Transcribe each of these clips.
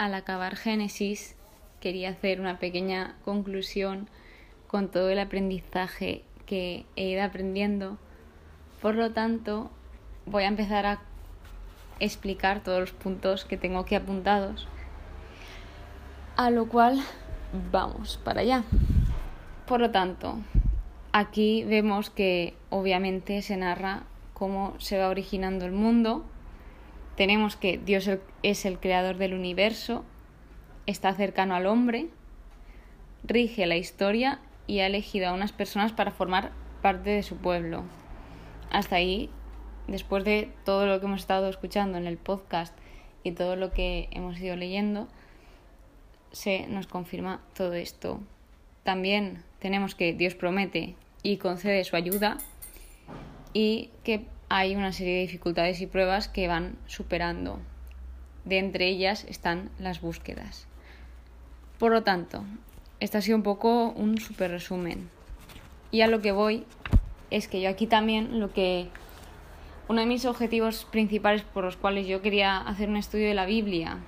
al acabar Génesis quería hacer una pequeña conclusión con todo el aprendizaje que he ido aprendiendo. Por lo tanto, voy a empezar a explicar todos los puntos que tengo aquí apuntados. A lo cual vamos para allá. Por lo tanto, aquí vemos que obviamente se narra cómo se va originando el mundo. Tenemos que Dios es el creador del universo, está cercano al hombre, rige la historia y ha elegido a unas personas para formar parte de su pueblo. Hasta ahí, después de todo lo que hemos estado escuchando en el podcast y todo lo que hemos ido leyendo, se nos confirma todo esto. También tenemos que Dios promete y concede su ayuda y que hay una serie de dificultades y pruebas que van superando. De entre ellas están las búsquedas. Por lo tanto, este ha sido un poco un super resumen. Y a lo que voy es que yo aquí también lo que uno de mis objetivos principales por los cuales yo quería hacer un estudio de la Biblia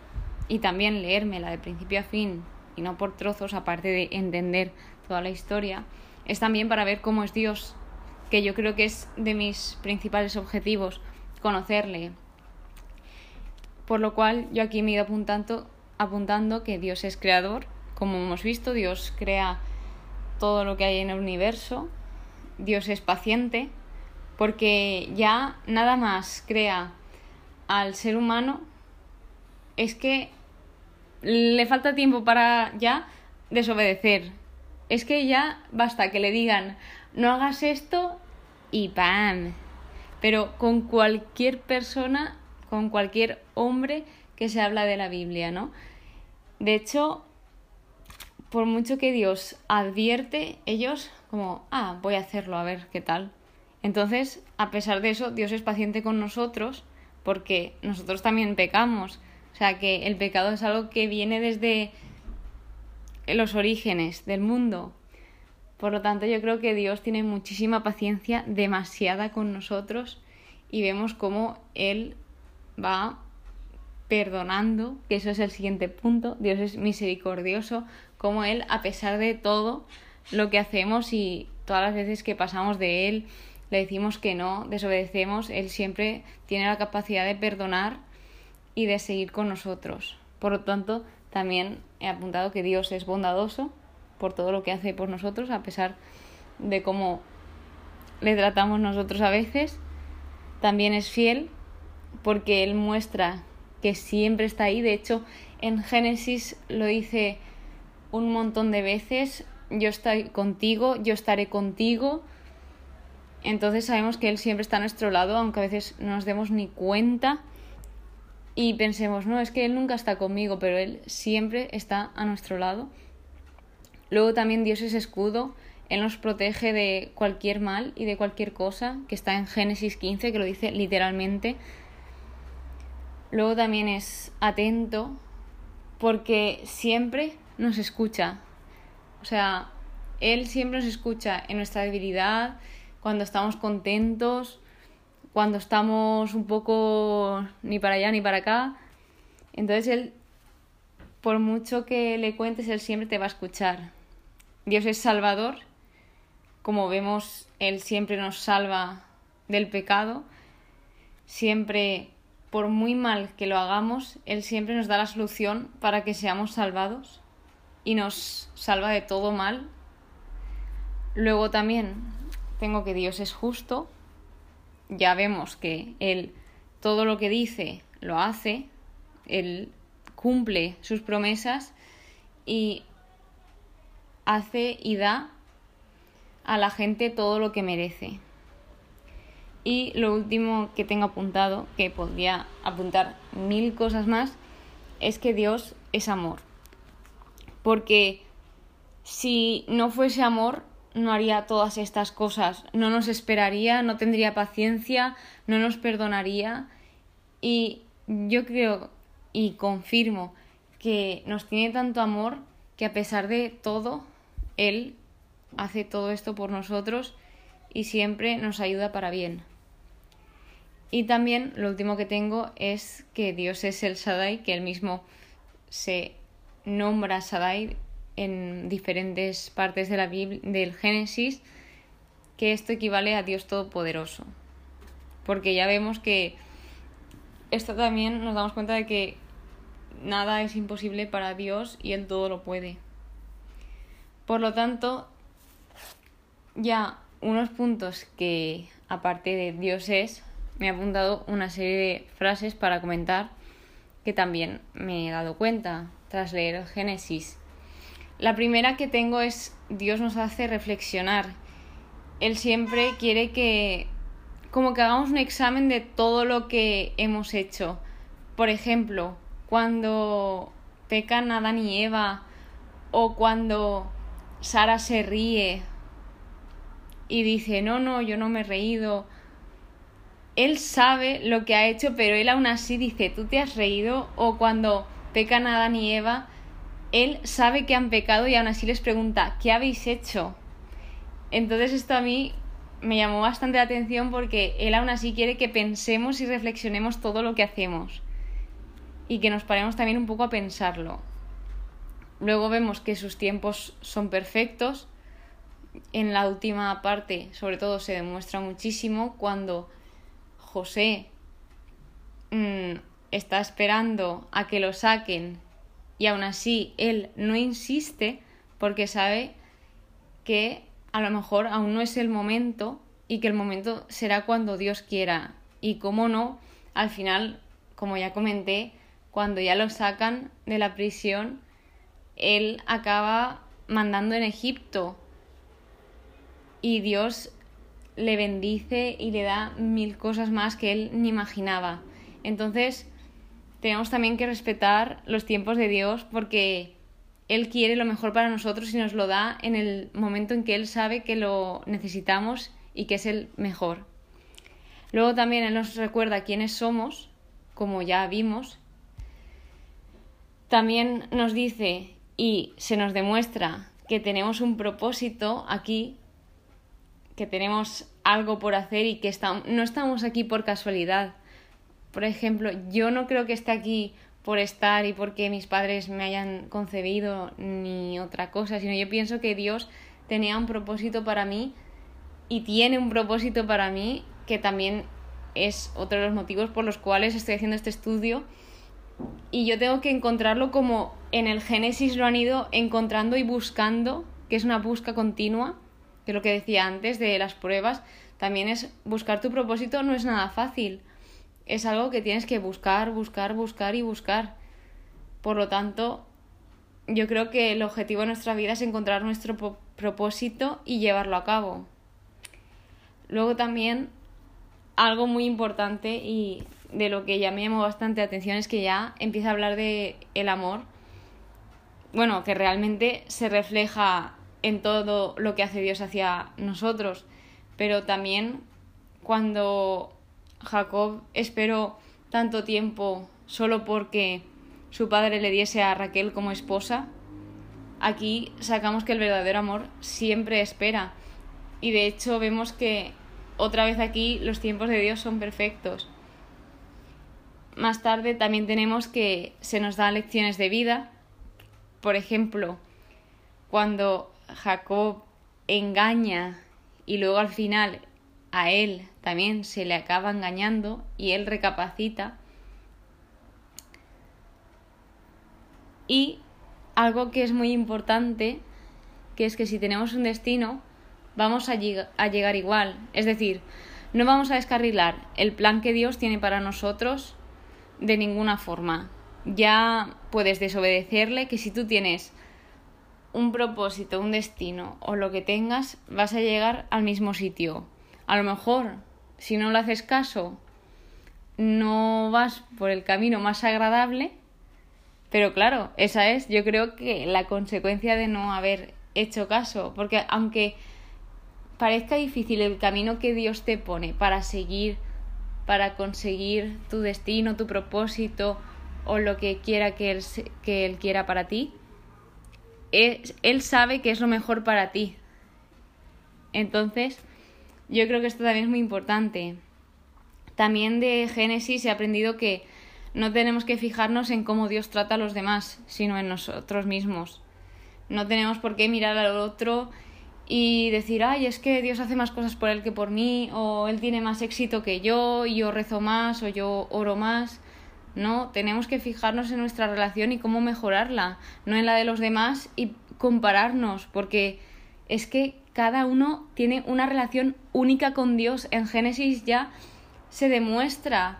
y también leérmela de principio a fin y no por trozos, aparte de entender toda la historia, es también para ver cómo es Dios, que yo creo que es de mis principales objetivos, conocerle. Por lo cual yo aquí me he ido apuntando, apuntando que Dios es creador, como hemos visto, Dios crea todo lo que hay en el universo, Dios es paciente, porque ya nada más crea al ser humano, es que le falta tiempo para ya desobedecer. Es que ya basta que le digan, no hagas esto y ¡pam! Pero con cualquier persona, con cualquier hombre que se habla de la Biblia, ¿no? De hecho, por mucho que Dios advierte, ellos como, ah, voy a hacerlo, a ver qué tal. Entonces, a pesar de eso, Dios es paciente con nosotros porque nosotros también pecamos. O sea que el pecado es algo que viene desde los orígenes del mundo. Por lo tanto, yo creo que Dios tiene muchísima paciencia, demasiada con nosotros, y vemos cómo Él va perdonando, que eso es el siguiente punto. Dios es misericordioso, como Él, a pesar de todo lo que hacemos y todas las veces que pasamos de Él, le decimos que no, desobedecemos, Él siempre tiene la capacidad de perdonar y de seguir con nosotros. Por lo tanto, también he apuntado que Dios es bondadoso por todo lo que hace por nosotros, a pesar de cómo le tratamos nosotros a veces. También es fiel porque Él muestra que siempre está ahí. De hecho, en Génesis lo dice un montón de veces, yo estoy contigo, yo estaré contigo. Entonces sabemos que Él siempre está a nuestro lado, aunque a veces no nos demos ni cuenta y pensemos, no, es que Él nunca está conmigo, pero Él siempre está a nuestro lado. Luego también Dios es escudo, Él nos protege de cualquier mal y de cualquier cosa, que está en Génesis 15, que lo dice literalmente. Luego también es atento, porque siempre nos escucha. O sea, Él siempre nos escucha en nuestra debilidad, cuando estamos contentos, cuando estamos un poco ni para allá ni para acá. Entonces Él, por mucho que le cuentes, Él siempre te va a escuchar. Dios es salvador. Como vemos, Él siempre nos salva del pecado. Siempre, por muy mal que lo hagamos, Él siempre nos da la solución para que seamos salvados y nos salva de todo mal. Luego también tengo que Dios es justo, ya vemos que Él todo lo que dice lo hace, Él cumple sus promesas y hace y da a la gente todo lo que merece. Y lo último que tengo apuntado, que podría apuntar mil cosas más, es que Dios es amor. Porque si no fuese amor, no haría todas estas cosas, no nos esperaría, no tendría paciencia, no nos perdonaría. Y yo creo y confirmo que nos tiene tanto amor que a pesar de todo, Él hace todo esto por nosotros y siempre nos ayuda para bien. Y también lo último que tengo es que Dios es el Shaddai, que Él mismo se nombra a Sadai en diferentes partes de la Biblia, del Génesis, que esto equivale a Dios Todopoderoso. Porque ya vemos que esto también nos damos cuenta de que nada es imposible para Dios y Él todo lo puede. Por lo tanto, ya unos puntos que aparte de Dios es, me he apuntado una serie de frases para comentar que también me he dado cuenta tras leer el Génesis. La primera que tengo es Dios nos hace reflexionar. Él siempre quiere que como que hagamos un examen de todo lo que hemos hecho. Por ejemplo, cuando pecan Adán y Eva o cuando Sara se ríe y dice, no, no, yo no me he reído. Él sabe lo que ha hecho, pero él aún así dice, tú te has reído. O cuando pecan Adán y Eva, él sabe que han pecado y aún así les pregunta, ¿qué habéis hecho? Entonces esto a mí me llamó bastante la atención porque él aún así quiere que pensemos y reflexionemos todo lo que hacemos y que nos paremos también un poco a pensarlo. Luego vemos que sus tiempos son perfectos. En la última parte, sobre todo, se demuestra muchísimo cuando José mm, está esperando a que lo saquen y aún así él no insiste porque sabe que a lo mejor aún no es el momento y que el momento será cuando Dios quiera. Y como no, al final, como ya comenté, cuando ya lo sacan de la prisión, él acaba mandando en Egipto y Dios le bendice y le da mil cosas más que él ni imaginaba. Entonces, tenemos también que respetar los tiempos de Dios porque Él quiere lo mejor para nosotros y nos lo da en el momento en que Él sabe que lo necesitamos y que es el mejor. Luego también Él nos recuerda quiénes somos, como ya vimos. También nos dice y se nos demuestra que tenemos un propósito aquí, que tenemos algo por hacer y que no estamos aquí por casualidad. Por ejemplo, yo no creo que esté aquí por estar y porque mis padres me hayan concebido ni otra cosa, sino yo pienso que Dios tenía un propósito para mí y tiene un propósito para mí que también es otro de los motivos por los cuales estoy haciendo este estudio y yo tengo que encontrarlo como en el Génesis lo han ido encontrando y buscando, que es una busca continua, que es lo que decía antes de las pruebas, también es buscar tu propósito no es nada fácil. Es algo que tienes que buscar, buscar, buscar y buscar. Por lo tanto, yo creo que el objetivo de nuestra vida es encontrar nuestro propósito y llevarlo a cabo. Luego también algo muy importante y de lo que ya me llamó bastante atención es que ya empieza a hablar de el amor. Bueno, que realmente se refleja en todo lo que hace Dios hacia nosotros, pero también cuando Jacob esperó tanto tiempo solo porque su padre le diese a Raquel como esposa, aquí sacamos que el verdadero amor siempre espera. Y de hecho vemos que otra vez aquí los tiempos de Dios son perfectos. Más tarde también tenemos que se nos dan lecciones de vida. Por ejemplo, cuando Jacob engaña y luego al final a él también se le acaba engañando y él recapacita. Y algo que es muy importante, que es que si tenemos un destino, vamos a, a llegar igual. Es decir, no vamos a descarrilar el plan que Dios tiene para nosotros de ninguna forma. Ya puedes desobedecerle que si tú tienes un propósito, un destino o lo que tengas, vas a llegar al mismo sitio. A lo mejor, si no le haces caso, no vas por el camino más agradable, pero claro, esa es yo creo que la consecuencia de no haber hecho caso, porque aunque parezca difícil el camino que Dios te pone para seguir, para conseguir tu destino, tu propósito o lo que quiera que Él, que él quiera para ti, él sabe que es lo mejor para ti. Entonces, yo creo que esto también es muy importante. También de Génesis he aprendido que no tenemos que fijarnos en cómo Dios trata a los demás, sino en nosotros mismos. No tenemos por qué mirar al otro y decir, ay, es que Dios hace más cosas por él que por mí, o él tiene más éxito que yo, y yo rezo más, o yo oro más. No, tenemos que fijarnos en nuestra relación y cómo mejorarla, no en la de los demás y compararnos, porque es que cada uno tiene una relación única con Dios. En Génesis ya se demuestra,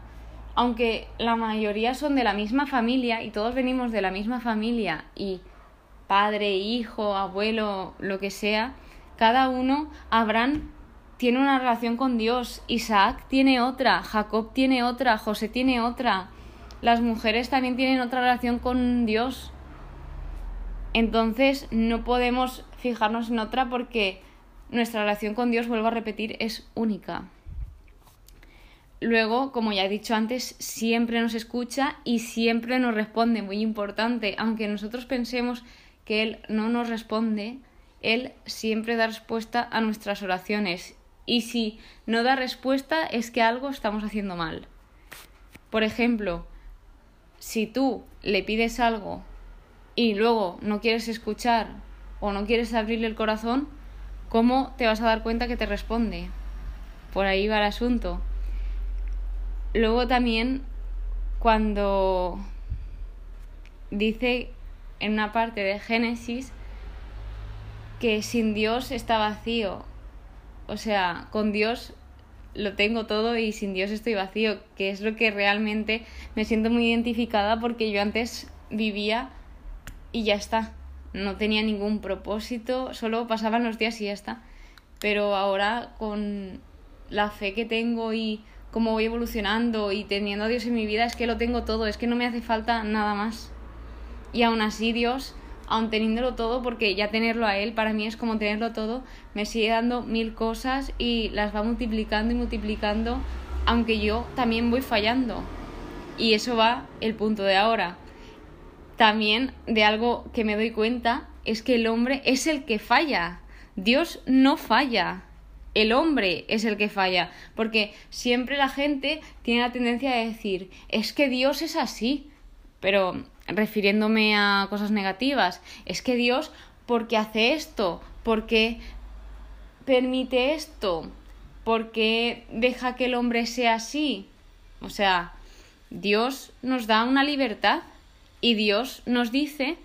aunque la mayoría son de la misma familia y todos venimos de la misma familia y padre, hijo, abuelo, lo que sea, cada uno, Abraham tiene una relación con Dios, Isaac tiene otra, Jacob tiene otra, José tiene otra, las mujeres también tienen otra relación con Dios. Entonces no podemos fijarnos en otra porque nuestra relación con Dios, vuelvo a repetir, es única. Luego, como ya he dicho antes, siempre nos escucha y siempre nos responde, muy importante. Aunque nosotros pensemos que Él no nos responde, Él siempre da respuesta a nuestras oraciones. Y si no da respuesta es que algo estamos haciendo mal. Por ejemplo, si tú le pides algo y luego no quieres escuchar o no quieres abrirle el corazón, ¿cómo te vas a dar cuenta que te responde? Por ahí va el asunto. Luego también cuando dice en una parte de Génesis que sin Dios está vacío. O sea, con Dios lo tengo todo y sin Dios estoy vacío, que es lo que realmente me siento muy identificada porque yo antes vivía y ya está. No tenía ningún propósito, solo pasaban los días y ya está. Pero ahora con la fe que tengo y cómo voy evolucionando y teniendo a Dios en mi vida, es que lo tengo todo, es que no me hace falta nada más. Y aún así Dios, aun teniéndolo todo, porque ya tenerlo a Él para mí es como tenerlo todo, me sigue dando mil cosas y las va multiplicando y multiplicando, aunque yo también voy fallando. Y eso va el punto de ahora también de algo que me doy cuenta es que el hombre es el que falla. Dios no falla. El hombre es el que falla. Porque siempre la gente tiene la tendencia de decir, es que Dios es así. Pero refiriéndome a cosas negativas, es que Dios, porque hace esto? porque permite esto? porque deja que el hombre sea así? O sea, Dios nos da una libertad y Dios nos dice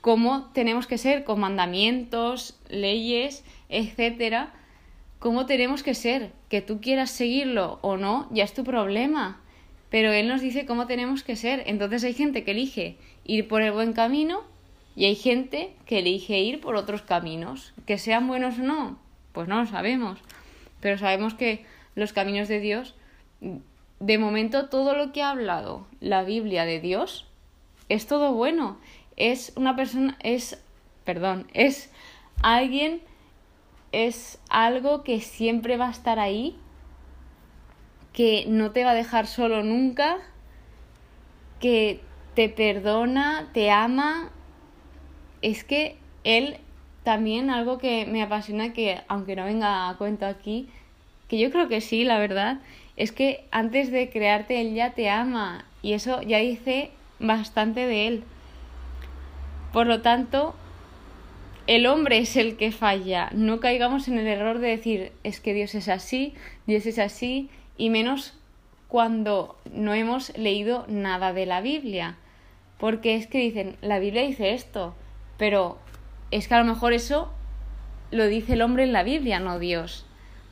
cómo tenemos que ser con mandamientos, leyes, etcétera, cómo tenemos que ser. Que tú quieras seguirlo o no, ya es tu problema. Pero Él nos dice cómo tenemos que ser. Entonces hay gente que elige ir por el buen camino y hay gente que elige ir por otros caminos. Que sean buenos o no, pues no lo sabemos. Pero sabemos que los caminos de Dios, de momento todo lo que ha hablado la Biblia de Dios, es todo bueno. Es una persona, es, perdón, es alguien, es algo que siempre va a estar ahí, que no te va a dejar solo nunca, que te perdona, te ama. Es que él también algo que me apasiona, que aunque no venga a cuento aquí, que yo creo que sí, la verdad, es que antes de crearte él ya te ama. Y eso ya dice bastante de él. Por lo tanto, el hombre es el que falla. No caigamos en el error de decir es que Dios es así, Dios es así, y menos cuando no hemos leído nada de la Biblia. Porque es que dicen, la Biblia dice esto, pero es que a lo mejor eso lo dice el hombre en la Biblia, no Dios.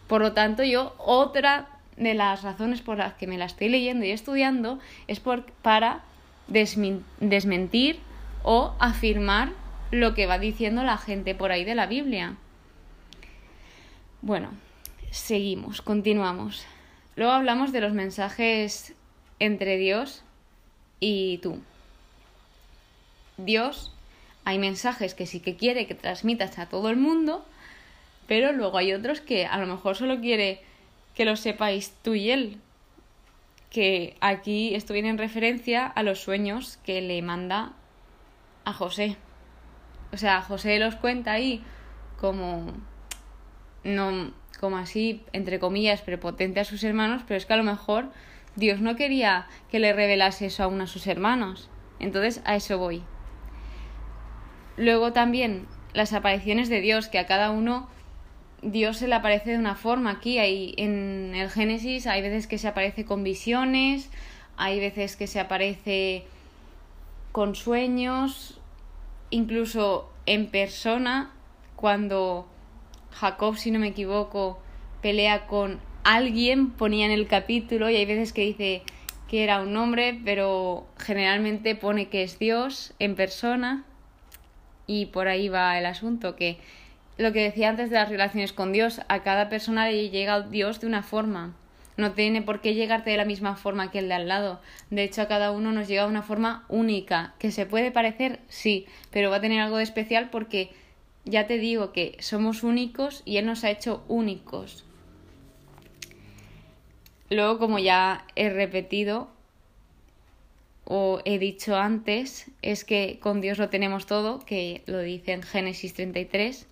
Por lo tanto, yo otra de las razones por las que me la estoy leyendo y estudiando es por, para desmentir o afirmar lo que va diciendo la gente por ahí de la Biblia. Bueno, seguimos, continuamos. Luego hablamos de los mensajes entre Dios y tú. Dios, hay mensajes que sí que quiere que transmitas a todo el mundo, pero luego hay otros que a lo mejor solo quiere que lo sepáis tú y él, que aquí esto viene en referencia a los sueños que le manda a José. O sea, José los cuenta ahí como no como así entre comillas prepotente a sus hermanos, pero es que a lo mejor Dios no quería que le revelase eso a uno de sus hermanos. Entonces a eso voy. Luego también las apariciones de Dios, que a cada uno Dios se le aparece de una forma. Aquí hay, en el Génesis hay veces que se aparece con visiones, hay veces que se aparece con sueños, incluso en persona, cuando Jacob, si no me equivoco, pelea con alguien, ponía en el capítulo, y hay veces que dice que era un hombre, pero generalmente pone que es Dios en persona, y por ahí va el asunto, que lo que decía antes de las relaciones con Dios, a cada persona le llega Dios de una forma. No tiene por qué llegarte de la misma forma que el de al lado. De hecho, a cada uno nos llega de una forma única. ¿Que se puede parecer? Sí, pero va a tener algo de especial porque ya te digo que somos únicos y Él nos ha hecho únicos. Luego, como ya he repetido o he dicho antes, es que con Dios lo tenemos todo, que lo dice en Génesis 33.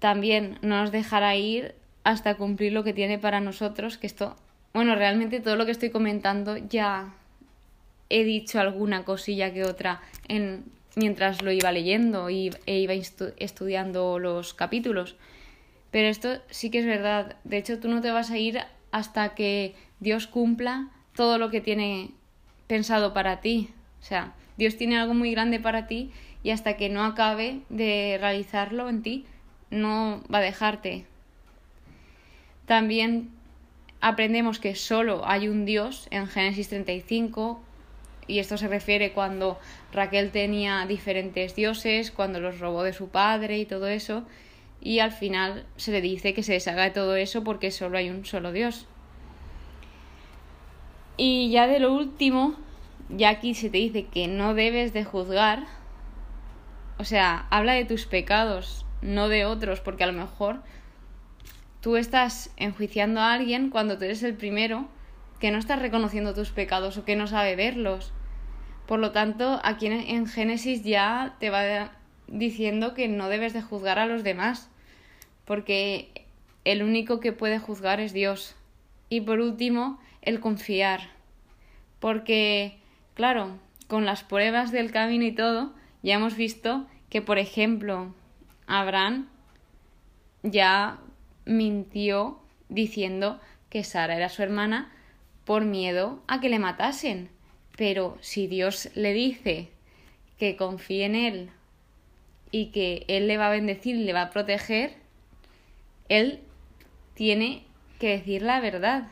También no nos dejará ir hasta cumplir lo que tiene para nosotros, que esto, bueno, realmente todo lo que estoy comentando ya he dicho alguna cosilla que otra en, mientras lo iba leyendo e iba estudiando los capítulos. Pero esto sí que es verdad. De hecho, tú no te vas a ir hasta que Dios cumpla todo lo que tiene pensado para ti. O sea, Dios tiene algo muy grande para ti y hasta que no acabe de realizarlo en ti, no va a dejarte. También aprendemos que solo hay un Dios en Génesis 35 y esto se refiere cuando Raquel tenía diferentes dioses, cuando los robó de su padre y todo eso, y al final se le dice que se deshaga de todo eso porque solo hay un solo Dios. Y ya de lo último, ya aquí se te dice que no debes de juzgar, o sea, habla de tus pecados, no de otros, porque a lo mejor tú estás enjuiciando a alguien cuando tú eres el primero que no está reconociendo tus pecados o que no sabe verlos. Por lo tanto, aquí en Génesis ya te va diciendo que no debes de juzgar a los demás, porque el único que puede juzgar es Dios. Y por último, el confiar, porque, claro, con las pruebas del camino y todo, ya hemos visto que, por ejemplo, Abraham ya mintió diciendo que Sara era su hermana por miedo a que le matasen. Pero si Dios le dice que confíe en él y que él le va a bendecir le va a proteger, él tiene que decir la verdad.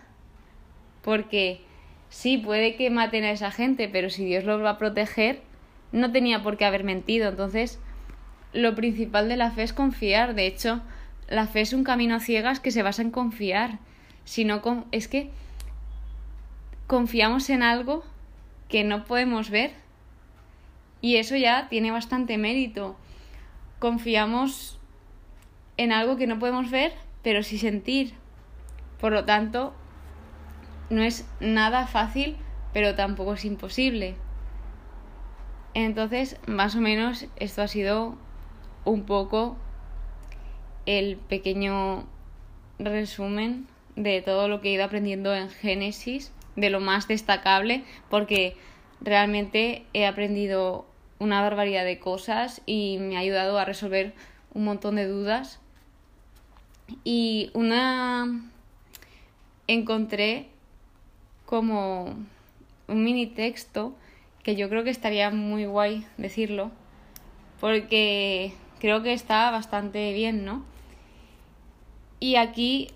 Porque sí, puede que maten a esa gente, pero si Dios lo va a proteger, no tenía por qué haber mentido. Entonces, lo principal de la fe es confiar. De hecho, la fe es un camino a ciegas que se basa en confiar. Si no, es que confiamos en algo que no podemos ver y eso ya tiene bastante mérito. Confiamos en algo que no podemos ver, pero sí sentir. Por lo tanto, no es nada fácil, pero tampoco es imposible. Entonces, más o menos, esto ha sido un poco el pequeño resumen de todo lo que he ido aprendiendo en Génesis, de lo más destacable, porque realmente he aprendido una barbaridad de cosas y me ha ayudado a resolver un montón de dudas. Y una encontré como un mini texto que yo creo que estaría muy guay decirlo, porque creo que está bastante bien, ¿no? Y aquí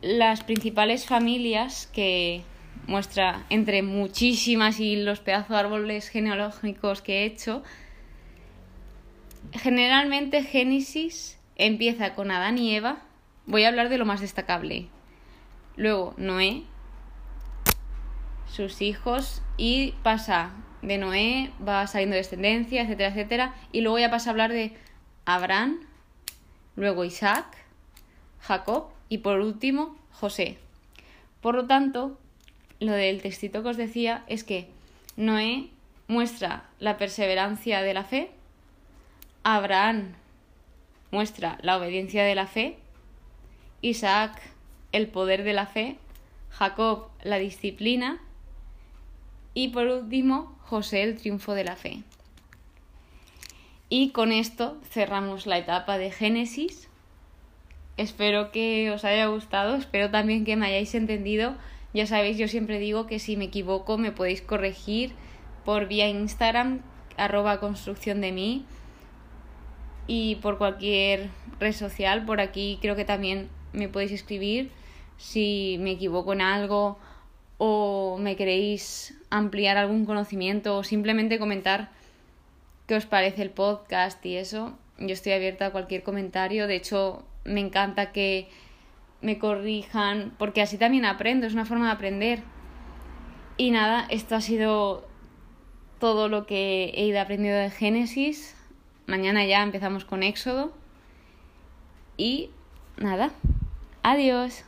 las principales familias que muestra entre muchísimas y los pedazos de árboles genealógicos que he hecho, generalmente Génesis empieza con Adán y Eva. Voy a hablar de lo más destacable. Luego Noé, sus hijos y pasa de Noé, va saliendo descendencia, etcétera, etcétera. Y luego ya pasa a hablar de Abraham, luego Isaac, Jacob y por último José. Por lo tanto, lo del textito que os decía es que Noé muestra la perseverancia de la fe, Abraham muestra la obediencia de la fe, Isaac el poder de la fe, Jacob, la disciplina y por último, José, el triunfo de la fe. Y con esto cerramos la etapa de Génesis. Espero que os haya gustado, espero también que me hayáis entendido. Ya sabéis, yo siempre digo que si me equivoco me podéis corregir por vía Instagram, arroba construcción de mí, y por cualquier red social. Por aquí creo que también me podéis escribir si me equivoco en algo o me queréis ampliar algún conocimiento o simplemente comentar qué os parece el podcast y eso. Yo estoy abierta a cualquier comentario. De hecho, me encanta que me corrijan porque así también aprendo, es una forma de aprender. Y nada, esto ha sido todo lo que he ido aprendiendo de Génesis. Mañana ya empezamos con Éxodo. Y nada, adiós.